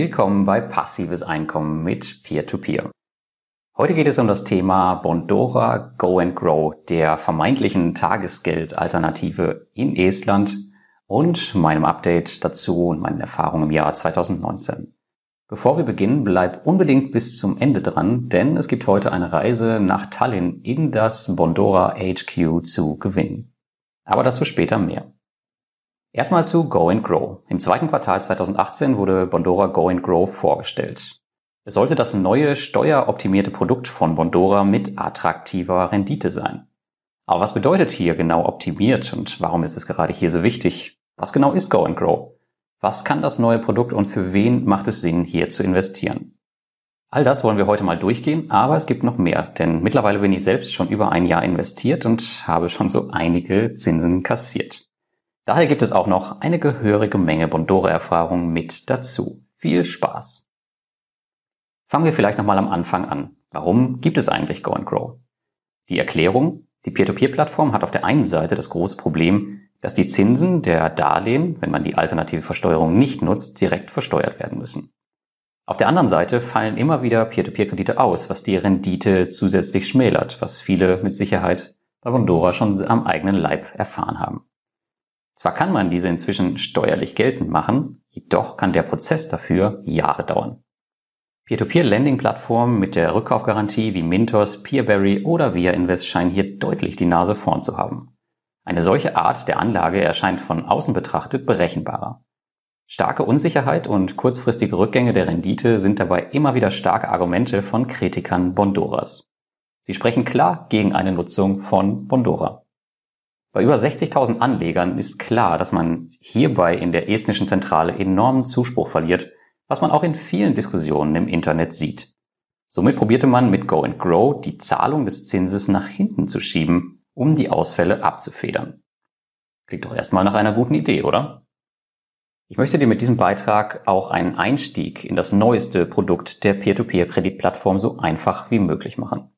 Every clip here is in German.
Willkommen bei Passives Einkommen mit Peer-to-Peer. -Peer. Heute geht es um das Thema Bondora Go and Grow, der vermeintlichen Tagesgeldalternative in Estland und meinem Update dazu und meinen Erfahrungen im Jahr 2019. Bevor wir beginnen, bleib unbedingt bis zum Ende dran, denn es gibt heute eine Reise nach Tallinn in das Bondora HQ zu gewinnen. Aber dazu später mehr. Erstmal zu Go and Grow. Im zweiten Quartal 2018 wurde Bondora Go and Grow vorgestellt. Es sollte das neue steueroptimierte Produkt von Bondora mit attraktiver Rendite sein. Aber was bedeutet hier genau optimiert und warum ist es gerade hier so wichtig? Was genau ist Go and Grow? Was kann das neue Produkt und für wen macht es Sinn, hier zu investieren? All das wollen wir heute mal durchgehen, aber es gibt noch mehr, denn mittlerweile bin ich selbst schon über ein Jahr investiert und habe schon so einige Zinsen kassiert. Daher gibt es auch noch eine gehörige Menge Bondora-Erfahrung mit dazu. Viel Spaß! Fangen wir vielleicht nochmal am Anfang an. Warum gibt es eigentlich Go and Grow? Die Erklärung, die Peer-to-Peer-Plattform hat auf der einen Seite das große Problem, dass die Zinsen der Darlehen, wenn man die alternative Versteuerung nicht nutzt, direkt versteuert werden müssen. Auf der anderen Seite fallen immer wieder Peer-to-Peer-Kredite aus, was die Rendite zusätzlich schmälert, was viele mit Sicherheit bei Bondora schon am eigenen Leib erfahren haben. Zwar kann man diese inzwischen steuerlich geltend machen, jedoch kann der Prozess dafür Jahre dauern. Peer-to-Peer-Lending-Plattformen mit der Rückkaufgarantie wie Mintos, Peerberry oder Via Invest scheinen hier deutlich die Nase vorn zu haben. Eine solche Art der Anlage erscheint von außen betrachtet berechenbarer. Starke Unsicherheit und kurzfristige Rückgänge der Rendite sind dabei immer wieder starke Argumente von Kritikern Bondoras. Sie sprechen klar gegen eine Nutzung von Bondora. Bei über 60.000 Anlegern ist klar, dass man hierbei in der estnischen Zentrale enormen Zuspruch verliert, was man auch in vielen Diskussionen im Internet sieht. Somit probierte man mit Go and Grow die Zahlung des Zinses nach hinten zu schieben, um die Ausfälle abzufedern. Klingt doch erstmal nach einer guten Idee, oder? Ich möchte dir mit diesem Beitrag auch einen Einstieg in das neueste Produkt der Peer-to-Peer-Kreditplattform so einfach wie möglich machen.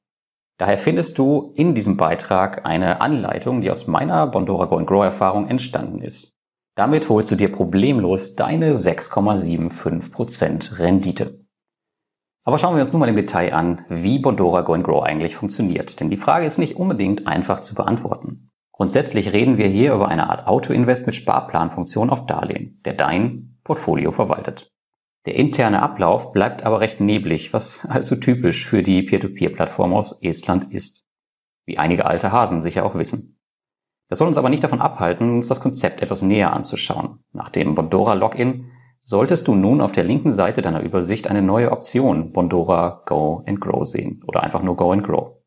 Daher findest du in diesem Beitrag eine Anleitung, die aus meiner Bondora Go Grow Erfahrung entstanden ist. Damit holst du dir problemlos deine 6,75% Rendite. Aber schauen wir uns nun mal im Detail an, wie Bondora Go Grow eigentlich funktioniert, denn die Frage ist nicht unbedingt einfach zu beantworten. Grundsätzlich reden wir hier über eine Art Auto-Invest mit Sparplanfunktion auf Darlehen, der dein Portfolio verwaltet. Der interne Ablauf bleibt aber recht neblig, was also typisch für die Peer-to-Peer-Plattform aus Estland ist. Wie einige alte Hasen sicher auch wissen. Das soll uns aber nicht davon abhalten, uns das Konzept etwas näher anzuschauen. Nach dem Bondora Login solltest du nun auf der linken Seite deiner Übersicht eine neue Option Bondora Go and Grow sehen oder einfach nur Go and Grow.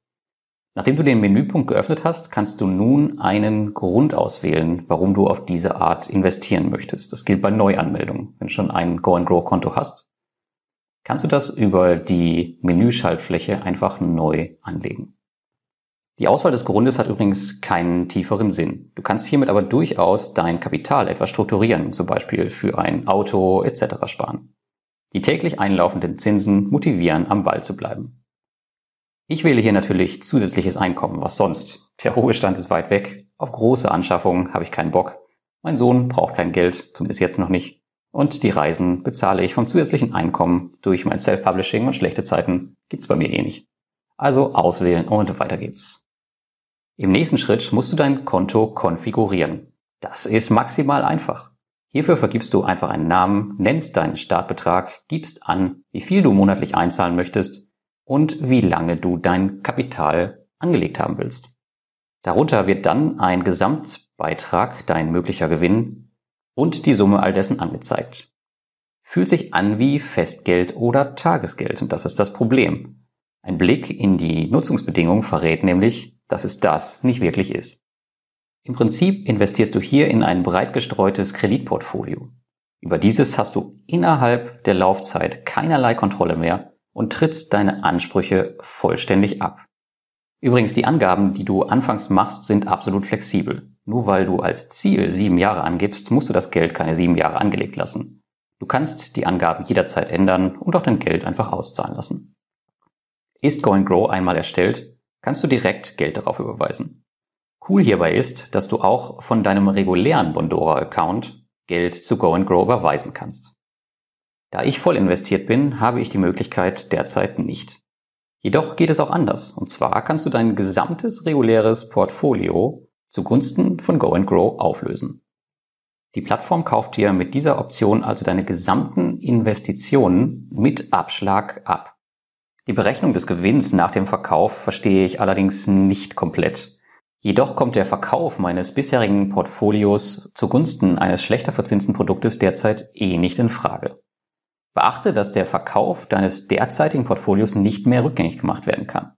Nachdem du den Menüpunkt geöffnet hast, kannst du nun einen Grund auswählen, warum du auf diese Art investieren möchtest. Das gilt bei Neuanmeldungen. Wenn du schon ein Go and Grow Konto hast, kannst du das über die Menüschaltfläche einfach neu anlegen. Die Auswahl des Grundes hat übrigens keinen tieferen Sinn. Du kannst hiermit aber durchaus dein Kapital etwas strukturieren, zum Beispiel für ein Auto etc. sparen. Die täglich einlaufenden Zinsen motivieren, am Ball zu bleiben. Ich wähle hier natürlich zusätzliches Einkommen. Was sonst? Der Ruhestand ist weit weg. Auf große Anschaffungen habe ich keinen Bock. Mein Sohn braucht kein Geld, zumindest jetzt noch nicht. Und die Reisen bezahle ich vom zusätzlichen Einkommen durch mein Self-Publishing und schlechte Zeiten gibt's bei mir eh nicht. Also auswählen und weiter geht's. Im nächsten Schritt musst du dein Konto konfigurieren. Das ist maximal einfach. Hierfür vergibst du einfach einen Namen, nennst deinen Startbetrag, gibst an, wie viel du monatlich einzahlen möchtest und wie lange du dein Kapital angelegt haben willst. Darunter wird dann ein Gesamtbeitrag, dein möglicher Gewinn und die Summe all dessen angezeigt. Fühlt sich an wie Festgeld oder Tagesgeld und das ist das Problem. Ein Blick in die Nutzungsbedingungen verrät nämlich, dass es das nicht wirklich ist. Im Prinzip investierst du hier in ein breit gestreutes Kreditportfolio. Über dieses hast du innerhalb der Laufzeit keinerlei Kontrolle mehr und trittst deine Ansprüche vollständig ab. Übrigens, die Angaben, die du anfangs machst, sind absolut flexibel. Nur weil du als Ziel sieben Jahre angibst, musst du das Geld keine sieben Jahre angelegt lassen. Du kannst die Angaben jederzeit ändern und auch dein Geld einfach auszahlen lassen. Ist Go Grow einmal erstellt, kannst du direkt Geld darauf überweisen. Cool hierbei ist, dass du auch von deinem regulären Bondora-Account Geld zu Go Grow überweisen kannst. Da ich voll investiert bin, habe ich die Möglichkeit derzeit nicht. Jedoch geht es auch anders. Und zwar kannst du dein gesamtes reguläres Portfolio zugunsten von Go and Grow auflösen. Die Plattform kauft dir mit dieser Option also deine gesamten Investitionen mit Abschlag ab. Die Berechnung des Gewinns nach dem Verkauf verstehe ich allerdings nicht komplett. Jedoch kommt der Verkauf meines bisherigen Portfolios zugunsten eines schlechter verzinsten Produktes derzeit eh nicht in Frage. Beachte, dass der Verkauf deines derzeitigen Portfolios nicht mehr rückgängig gemacht werden kann.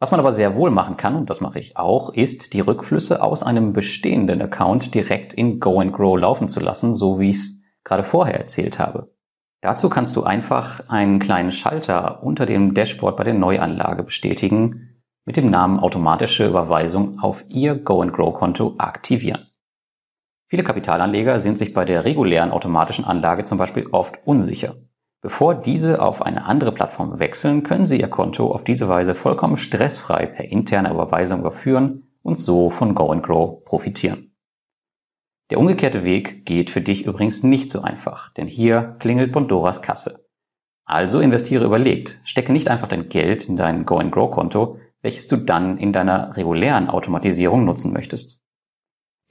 Was man aber sehr wohl machen kann, und das mache ich auch, ist, die Rückflüsse aus einem bestehenden Account direkt in Go and Grow laufen zu lassen, so wie ich es gerade vorher erzählt habe. Dazu kannst du einfach einen kleinen Schalter unter dem Dashboard bei der Neuanlage bestätigen, mit dem Namen automatische Überweisung auf Ihr Go and Grow Konto aktivieren. Viele Kapitalanleger sind sich bei der regulären automatischen Anlage zum Beispiel oft unsicher. Bevor diese auf eine andere Plattform wechseln, können Sie Ihr Konto auf diese Weise vollkommen stressfrei per interne Überweisung überführen und so von Go Grow profitieren. Der umgekehrte Weg geht für dich übrigens nicht so einfach, denn hier klingelt Bondoras Kasse. Also investiere überlegt, stecke nicht einfach dein Geld in dein Go Grow Konto, welches du dann in deiner regulären Automatisierung nutzen möchtest.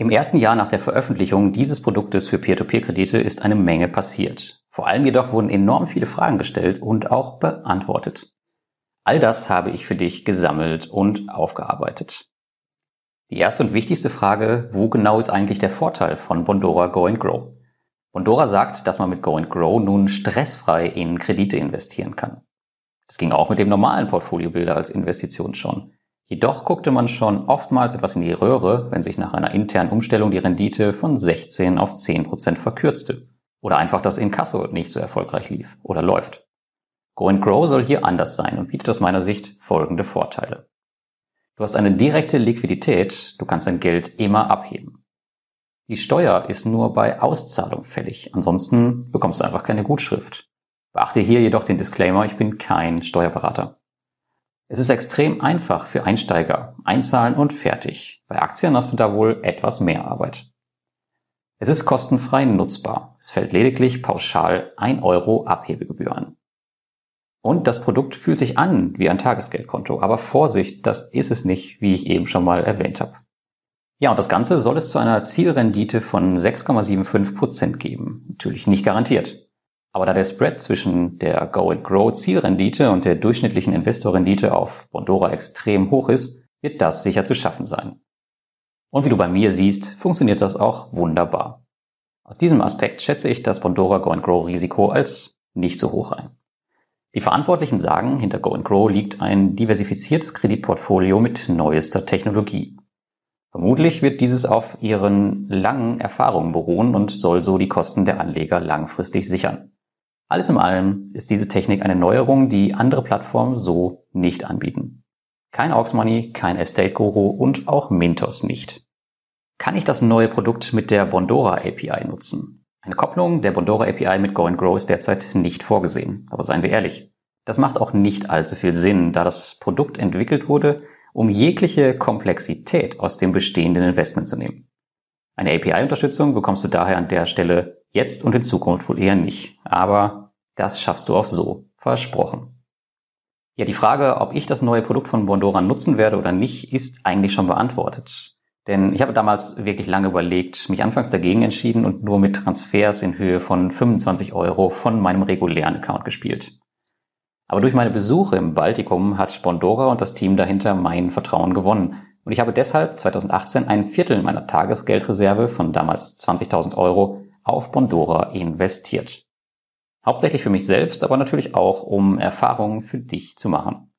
Im ersten Jahr nach der Veröffentlichung dieses Produktes für Peer-to-Peer-Kredite ist eine Menge passiert. Vor allem jedoch wurden enorm viele Fragen gestellt und auch beantwortet. All das habe ich für dich gesammelt und aufgearbeitet. Die erste und wichtigste Frage, wo genau ist eigentlich der Vorteil von Bondora Go and Grow? Bondora sagt, dass man mit Go and Grow nun stressfrei in Kredite investieren kann. Das ging auch mit dem normalen Portfoliobilder als Investition schon. Jedoch guckte man schon oftmals etwas in die Röhre, wenn sich nach einer internen Umstellung die Rendite von 16 auf 10 Prozent verkürzte. Oder einfach das Inkasso nicht so erfolgreich lief oder läuft. Go and Grow soll hier anders sein und bietet aus meiner Sicht folgende Vorteile. Du hast eine direkte Liquidität, du kannst dein Geld immer abheben. Die Steuer ist nur bei Auszahlung fällig, ansonsten bekommst du einfach keine Gutschrift. Beachte hier jedoch den Disclaimer, ich bin kein Steuerberater. Es ist extrem einfach für Einsteiger, einzahlen und fertig. Bei Aktien hast du da wohl etwas mehr Arbeit. Es ist kostenfrei nutzbar. Es fällt lediglich pauschal 1 Euro Abhebegebühr an. Und das Produkt fühlt sich an wie ein Tagesgeldkonto, aber Vorsicht, das ist es nicht, wie ich eben schon mal erwähnt habe. Ja, und das Ganze soll es zu einer Zielrendite von 6,75 Prozent geben. Natürlich nicht garantiert. Aber da der Spread zwischen der Go and Grow Zielrendite und der durchschnittlichen Investorrendite auf Bondora extrem hoch ist, wird das sicher zu schaffen sein. Und wie du bei mir siehst, funktioniert das auch wunderbar. Aus diesem Aspekt schätze ich das Bondora Go Grow Risiko als nicht so hoch ein. Die Verantwortlichen sagen, hinter Go Grow liegt ein diversifiziertes Kreditportfolio mit neuester Technologie. Vermutlich wird dieses auf ihren langen Erfahrungen beruhen und soll so die Kosten der Anleger langfristig sichern. Alles in allem ist diese Technik eine Neuerung, die andere Plattformen so nicht anbieten. Kein Aux Money, kein Estate Guru und auch Mintos nicht. Kann ich das neue Produkt mit der Bondora API nutzen? Eine Kopplung der Bondora API mit Go Grow ist derzeit nicht vorgesehen. Aber seien wir ehrlich, das macht auch nicht allzu viel Sinn, da das Produkt entwickelt wurde, um jegliche Komplexität aus dem bestehenden Investment zu nehmen. Eine API-Unterstützung bekommst du daher an der Stelle jetzt und in Zukunft wohl eher nicht. Aber das schaffst du auch so. Versprochen. Ja, die Frage, ob ich das neue Produkt von Bondora nutzen werde oder nicht, ist eigentlich schon beantwortet. Denn ich habe damals wirklich lange überlegt, mich anfangs dagegen entschieden und nur mit Transfers in Höhe von 25 Euro von meinem regulären Account gespielt. Aber durch meine Besuche im Baltikum hat Bondora und das Team dahinter mein Vertrauen gewonnen. Und ich habe deshalb 2018 ein Viertel meiner Tagesgeldreserve von damals 20.000 Euro auf Bondora investiert. Hauptsächlich für mich selbst, aber natürlich auch, um Erfahrungen für dich zu machen.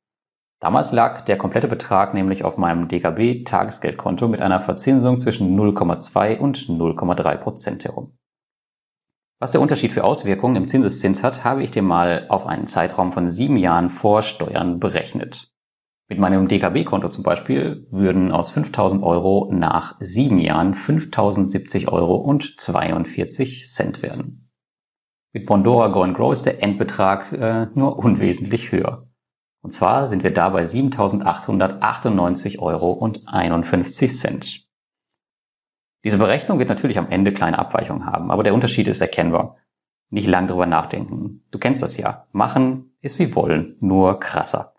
Damals lag der komplette Betrag nämlich auf meinem DKB Tagesgeldkonto mit einer Verzinsung zwischen 0,2 und 0,3 Prozent herum. Was der Unterschied für Auswirkungen im Zinseszins hat, habe ich dir mal auf einen Zeitraum von sieben Jahren vor Steuern berechnet. Mit meinem DKB-Konto zum Beispiel würden aus 5000 Euro nach sieben Jahren 5070 Euro und 42 Cent werden. Mit Bondora Go Grow ist der Endbetrag äh, nur unwesentlich höher. Und zwar sind wir da bei 7.898 Euro und 51 Cent. Diese Berechnung wird natürlich am Ende kleine Abweichungen haben, aber der Unterschied ist erkennbar. Nicht lang drüber nachdenken. Du kennst das ja. Machen ist wie wollen, nur krasser.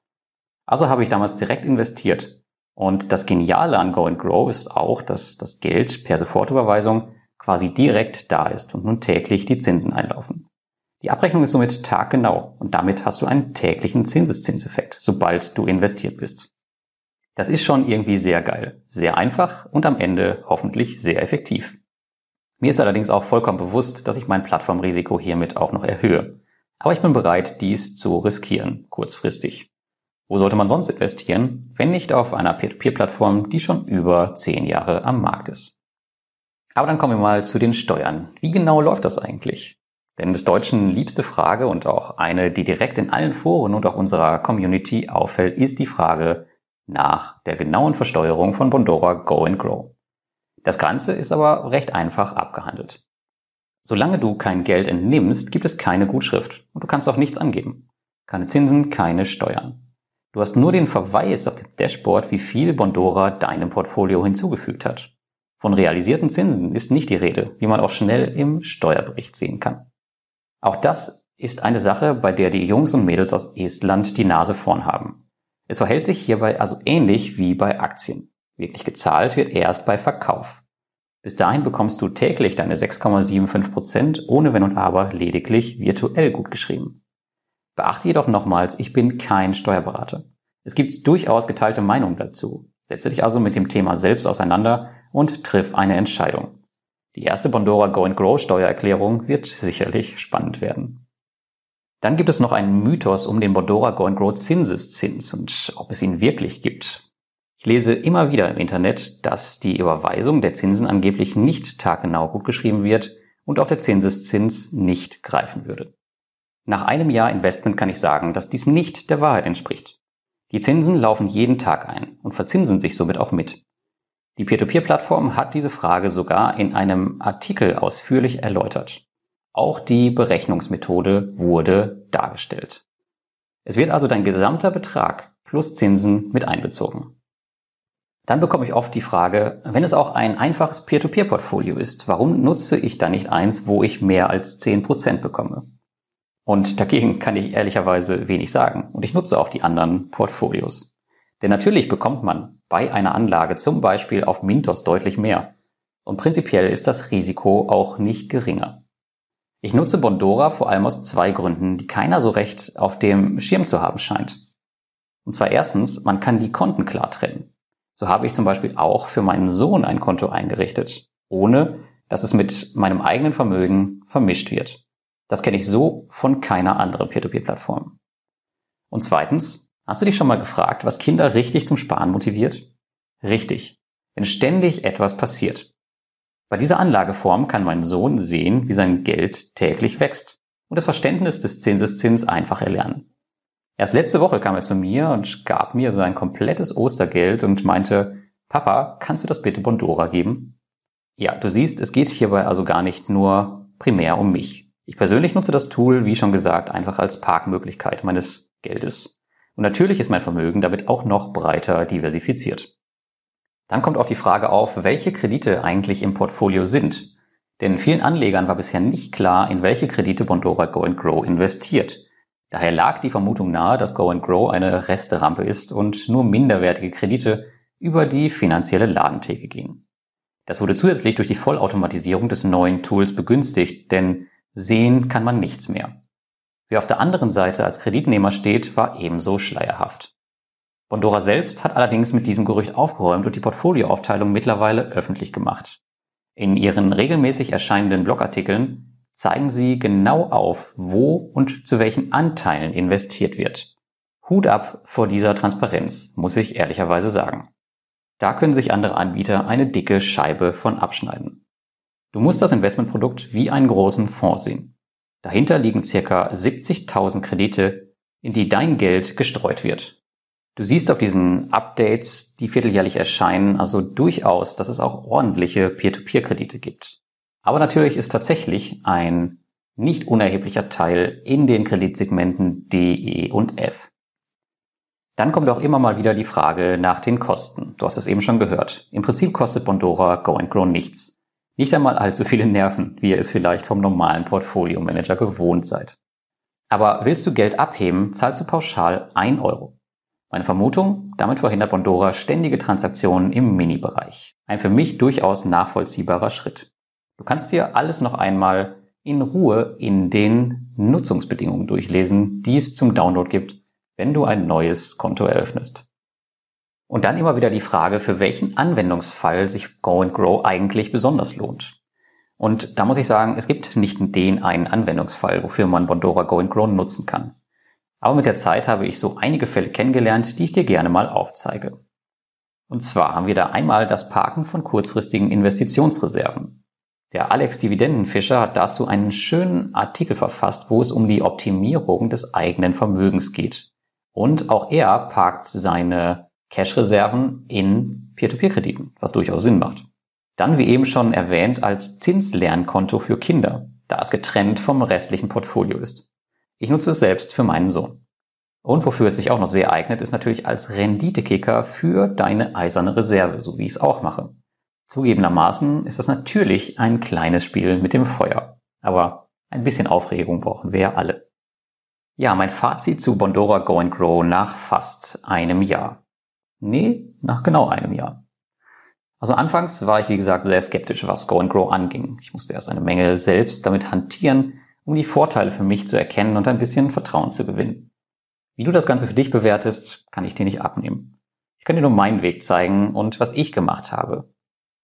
Also habe ich damals direkt investiert. Und das Geniale an Go Grow ist auch, dass das Geld per Sofortüberweisung quasi direkt da ist und nun täglich die Zinsen einlaufen. Die Abrechnung ist somit taggenau und damit hast du einen täglichen Zinseszinseffekt, sobald du investiert bist. Das ist schon irgendwie sehr geil, sehr einfach und am Ende hoffentlich sehr effektiv. Mir ist allerdings auch vollkommen bewusst, dass ich mein Plattformrisiko hiermit auch noch erhöhe. Aber ich bin bereit, dies zu riskieren, kurzfristig. Wo sollte man sonst investieren, wenn nicht auf einer Peer-to-Peer-Plattform, die schon über zehn Jahre am Markt ist? Aber dann kommen wir mal zu den Steuern. Wie genau läuft das eigentlich? Denn des Deutschen liebste Frage und auch eine, die direkt in allen Foren und auch unserer Community auffällt, ist die Frage nach der genauen Versteuerung von Bondora Go and Grow. Das Ganze ist aber recht einfach abgehandelt. Solange du kein Geld entnimmst, gibt es keine Gutschrift und du kannst auch nichts angeben. Keine Zinsen, keine Steuern. Du hast nur den Verweis auf dem Dashboard, wie viel Bondora deinem Portfolio hinzugefügt hat. Von realisierten Zinsen ist nicht die Rede, wie man auch schnell im Steuerbericht sehen kann. Auch das ist eine Sache, bei der die Jungs und Mädels aus Estland die Nase vorn haben. Es verhält sich hierbei also ähnlich wie bei Aktien. Wirklich gezahlt wird erst bei Verkauf. Bis dahin bekommst du täglich deine 6,75 Prozent ohne Wenn und Aber lediglich virtuell gutgeschrieben. Beachte jedoch nochmals, ich bin kein Steuerberater. Es gibt durchaus geteilte Meinungen dazu. Setze dich also mit dem Thema selbst auseinander und triff eine Entscheidung. Die erste Bondora Go and Grow Steuererklärung wird sicherlich spannend werden. Dann gibt es noch einen Mythos um den Bondora Go and Grow Zinseszins und ob es ihn wirklich gibt. Ich lese immer wieder im Internet, dass die Überweisung der Zinsen angeblich nicht taggenau gutgeschrieben wird und auch der Zinseszins nicht greifen würde. Nach einem Jahr Investment kann ich sagen, dass dies nicht der Wahrheit entspricht. Die Zinsen laufen jeden Tag ein und verzinsen sich somit auch mit. Die Peer-to-Peer-Plattform hat diese Frage sogar in einem Artikel ausführlich erläutert. Auch die Berechnungsmethode wurde dargestellt. Es wird also dein gesamter Betrag plus Zinsen mit einbezogen. Dann bekomme ich oft die Frage, wenn es auch ein einfaches Peer-to-Peer-Portfolio ist, warum nutze ich dann nicht eins, wo ich mehr als 10% bekomme? Und dagegen kann ich ehrlicherweise wenig sagen. Und ich nutze auch die anderen Portfolios. Denn natürlich bekommt man bei einer Anlage zum Beispiel auf Mintos deutlich mehr. Und prinzipiell ist das Risiko auch nicht geringer. Ich nutze Bondora vor allem aus zwei Gründen, die keiner so recht auf dem Schirm zu haben scheint. Und zwar erstens, man kann die Konten klar trennen. So habe ich zum Beispiel auch für meinen Sohn ein Konto eingerichtet, ohne dass es mit meinem eigenen Vermögen vermischt wird. Das kenne ich so von keiner anderen Peer-to-Peer-Plattform. Und zweitens, Hast du dich schon mal gefragt, was Kinder richtig zum Sparen motiviert? Richtig, wenn ständig etwas passiert. Bei dieser Anlageform kann mein Sohn sehen, wie sein Geld täglich wächst und das Verständnis des Zinseszins einfach erlernen. Erst letzte Woche kam er zu mir und gab mir sein komplettes Ostergeld und meinte, Papa, kannst du das bitte Bondora geben? Ja, du siehst, es geht hierbei also gar nicht nur primär um mich. Ich persönlich nutze das Tool, wie schon gesagt, einfach als Parkmöglichkeit meines Geldes. Und natürlich ist mein Vermögen damit auch noch breiter diversifiziert. Dann kommt auch die Frage auf, welche Kredite eigentlich im Portfolio sind. Denn vielen Anlegern war bisher nicht klar, in welche Kredite Bondora Go and Grow investiert. Daher lag die Vermutung nahe, dass Go and Grow eine Resterampe ist und nur minderwertige Kredite über die finanzielle Ladentheke gehen. Das wurde zusätzlich durch die Vollautomatisierung des neuen Tools begünstigt, denn sehen kann man nichts mehr. Wer auf der anderen Seite als Kreditnehmer steht, war ebenso schleierhaft. Bondora selbst hat allerdings mit diesem Gerücht aufgeräumt und die Portfolioaufteilung mittlerweile öffentlich gemacht. In ihren regelmäßig erscheinenden Blogartikeln zeigen sie genau auf, wo und zu welchen Anteilen investiert wird. Hut ab vor dieser Transparenz, muss ich ehrlicherweise sagen. Da können sich andere Anbieter eine dicke Scheibe von abschneiden. Du musst das Investmentprodukt wie einen großen Fonds sehen. Dahinter liegen circa 70.000 Kredite, in die dein Geld gestreut wird. Du siehst auf diesen Updates, die vierteljährlich erscheinen, also durchaus, dass es auch ordentliche Peer-to-Peer-Kredite gibt. Aber natürlich ist tatsächlich ein nicht unerheblicher Teil in den Kreditsegmenten D, E und F. Dann kommt auch immer mal wieder die Frage nach den Kosten. Du hast es eben schon gehört. Im Prinzip kostet Bondora Go and Grow nichts. Nicht einmal allzu viele Nerven, wie ihr es vielleicht vom normalen Portfolio-Manager gewohnt seid. Aber willst du Geld abheben, zahlst du pauschal 1 Euro. Meine Vermutung, damit verhindert Bondora ständige Transaktionen im Mini-Bereich. Ein für mich durchaus nachvollziehbarer Schritt. Du kannst dir alles noch einmal in Ruhe in den Nutzungsbedingungen durchlesen, die es zum Download gibt, wenn du ein neues Konto eröffnest. Und dann immer wieder die Frage, für welchen Anwendungsfall sich Go and Grow eigentlich besonders lohnt. Und da muss ich sagen, es gibt nicht den einen Anwendungsfall, wofür man Bondora Go and Grow nutzen kann. Aber mit der Zeit habe ich so einige Fälle kennengelernt, die ich dir gerne mal aufzeige. Und zwar haben wir da einmal das Parken von kurzfristigen Investitionsreserven. Der Alex Dividendenfischer hat dazu einen schönen Artikel verfasst, wo es um die Optimierung des eigenen Vermögens geht. Und auch er parkt seine Cash-Reserven in Peer-to-Peer-Krediten, was durchaus Sinn macht. Dann, wie eben schon erwähnt, als Zinslernkonto für Kinder, da es getrennt vom restlichen Portfolio ist. Ich nutze es selbst für meinen Sohn. Und wofür es sich auch noch sehr eignet, ist natürlich als Renditekicker für deine eiserne Reserve, so wie ich es auch mache. Zugegebenermaßen ist das natürlich ein kleines Spiel mit dem Feuer. Aber ein bisschen Aufregung brauchen wir ja alle. Ja, mein Fazit zu Bondora Go and Grow nach fast einem Jahr. Nee, nach genau einem Jahr. Also anfangs war ich, wie gesagt, sehr skeptisch, was Go and Grow anging. Ich musste erst eine Menge selbst damit hantieren, um die Vorteile für mich zu erkennen und ein bisschen Vertrauen zu gewinnen. Wie du das Ganze für dich bewertest, kann ich dir nicht abnehmen. Ich kann dir nur meinen Weg zeigen und was ich gemacht habe.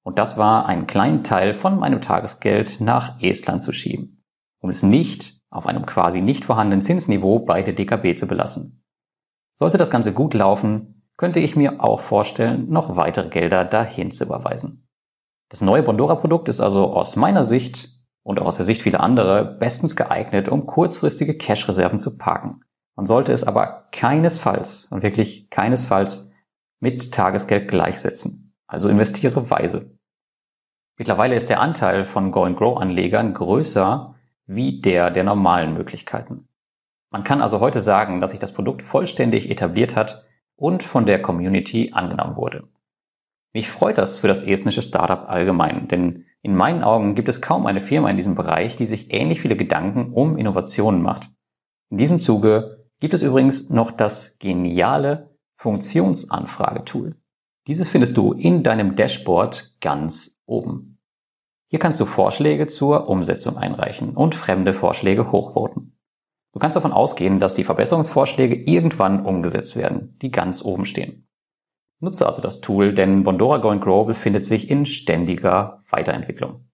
Und das war einen kleinen Teil von meinem Tagesgeld nach Estland zu schieben, um es nicht auf einem quasi nicht vorhandenen Zinsniveau bei der DKB zu belassen. Sollte das Ganze gut laufen, könnte ich mir auch vorstellen, noch weitere Gelder dahin zu überweisen. Das neue Bondora-Produkt ist also aus meiner Sicht und auch aus der Sicht vieler anderer bestens geeignet, um kurzfristige Cash-Reserven zu parken. Man sollte es aber keinesfalls und wirklich keinesfalls mit Tagesgeld gleichsetzen. Also investiere weise. Mittlerweile ist der Anteil von Go-and-Grow-Anlegern größer wie der der normalen Möglichkeiten. Man kann also heute sagen, dass sich das Produkt vollständig etabliert hat und von der Community angenommen wurde. Mich freut das für das estnische Startup allgemein, denn in meinen Augen gibt es kaum eine Firma in diesem Bereich, die sich ähnlich viele Gedanken um Innovationen macht. In diesem Zuge gibt es übrigens noch das geniale Funktionsanfragetool. Dieses findest du in deinem Dashboard ganz oben. Hier kannst du Vorschläge zur Umsetzung einreichen und fremde Vorschläge hochvoten. Du kannst davon ausgehen, dass die Verbesserungsvorschläge irgendwann umgesetzt werden, die ganz oben stehen. Nutze also das Tool, denn Bondora Go Grow befindet sich in ständiger Weiterentwicklung.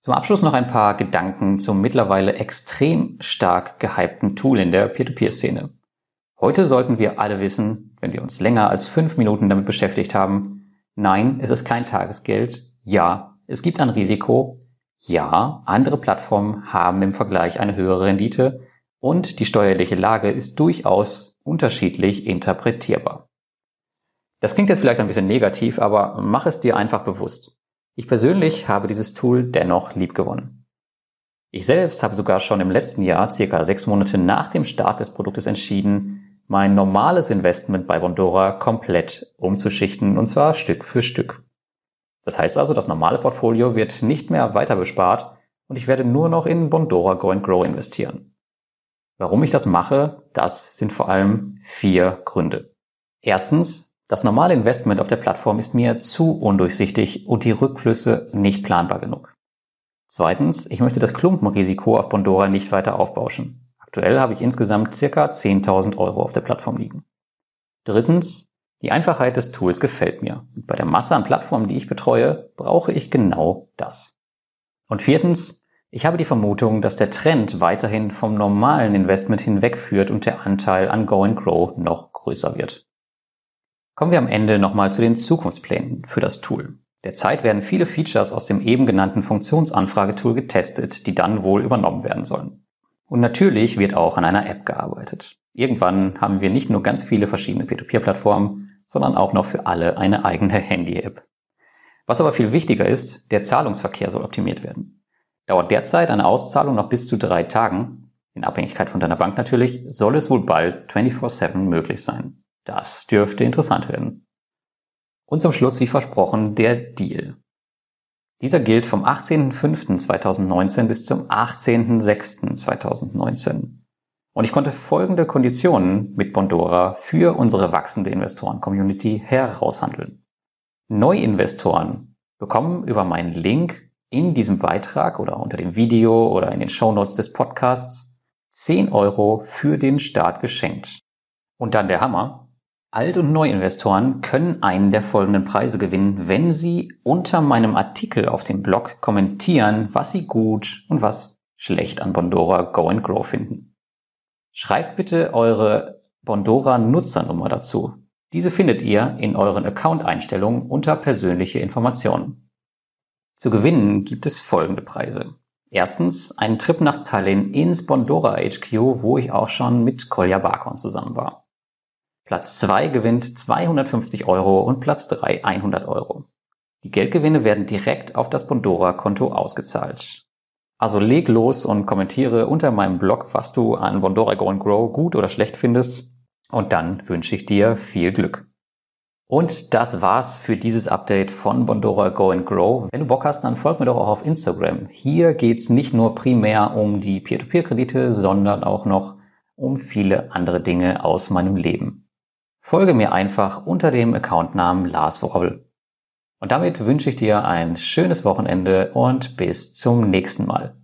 Zum Abschluss noch ein paar Gedanken zum mittlerweile extrem stark gehypten Tool in der Peer-to-Peer-Szene. Heute sollten wir alle wissen, wenn wir uns länger als fünf Minuten damit beschäftigt haben, nein, es ist kein Tagesgeld, ja, es gibt ein Risiko, ja, andere Plattformen haben im Vergleich eine höhere Rendite, und die steuerliche Lage ist durchaus unterschiedlich interpretierbar. Das klingt jetzt vielleicht ein bisschen negativ, aber mach es dir einfach bewusst. Ich persönlich habe dieses Tool dennoch liebgewonnen. Ich selbst habe sogar schon im letzten Jahr, circa sechs Monate nach dem Start des Produktes entschieden, mein normales Investment bei Bondora komplett umzuschichten und zwar Stück für Stück. Das heißt also, das normale Portfolio wird nicht mehr weiter bespart und ich werde nur noch in Bondora Go and Grow investieren. Warum ich das mache, das sind vor allem vier Gründe. Erstens, das normale Investment auf der Plattform ist mir zu undurchsichtig und die Rückflüsse nicht planbar genug. Zweitens, ich möchte das Klumpenrisiko auf Bondora nicht weiter aufbauschen. Aktuell habe ich insgesamt circa 10.000 Euro auf der Plattform liegen. Drittens, die Einfachheit des Tools gefällt mir. Und bei der Masse an Plattformen, die ich betreue, brauche ich genau das. Und viertens, ich habe die Vermutung, dass der Trend weiterhin vom normalen Investment hinwegführt und der Anteil an Go and Grow noch größer wird. Kommen wir am Ende nochmal zu den Zukunftsplänen für das Tool. Derzeit werden viele Features aus dem eben genannten Funktionsanfragetool getestet, die dann wohl übernommen werden sollen. Und natürlich wird auch an einer App gearbeitet. Irgendwann haben wir nicht nur ganz viele verschiedene Peer-to-Peer-Plattformen, sondern auch noch für alle eine eigene Handy-App. Was aber viel wichtiger ist, der Zahlungsverkehr soll optimiert werden. Dauert derzeit eine Auszahlung noch bis zu drei Tagen, in Abhängigkeit von deiner Bank natürlich, soll es wohl bald 24-7 möglich sein. Das dürfte interessant werden. Und zum Schluss, wie versprochen, der Deal. Dieser gilt vom 18.05.2019 bis zum 18.06.2019. Und ich konnte folgende Konditionen mit Bondora für unsere wachsende Investoren-Community heraushandeln. Neuinvestoren bekommen über meinen Link in diesem Beitrag oder unter dem Video oder in den Shownotes des Podcasts 10 Euro für den Start geschenkt. Und dann der Hammer. Alt- und Neuinvestoren können einen der folgenden Preise gewinnen, wenn sie unter meinem Artikel auf dem Blog kommentieren, was sie gut und was schlecht an Bondora Go and Grow finden. Schreibt bitte eure Bondora Nutzernummer dazu. Diese findet ihr in euren Account-Einstellungen unter persönliche Informationen. Zu gewinnen gibt es folgende Preise. Erstens einen Trip nach Tallinn ins Bondora HQ, wo ich auch schon mit Kolja Barkon zusammen war. Platz 2 gewinnt 250 Euro und Platz 3 100 Euro. Die Geldgewinne werden direkt auf das Bondora-Konto ausgezahlt. Also leg los und kommentiere unter meinem Blog, was du an Bondora Go Grow gut oder schlecht findest. Und dann wünsche ich dir viel Glück. Und das war's für dieses Update von Bondora Go and Grow. Wenn du Bock hast, dann folg mir doch auch auf Instagram. Hier geht's nicht nur primär um die Peer-to-Peer-Kredite, sondern auch noch um viele andere Dinge aus meinem Leben. Folge mir einfach unter dem Accountnamen Lars Worobel. Und damit wünsche ich dir ein schönes Wochenende und bis zum nächsten Mal.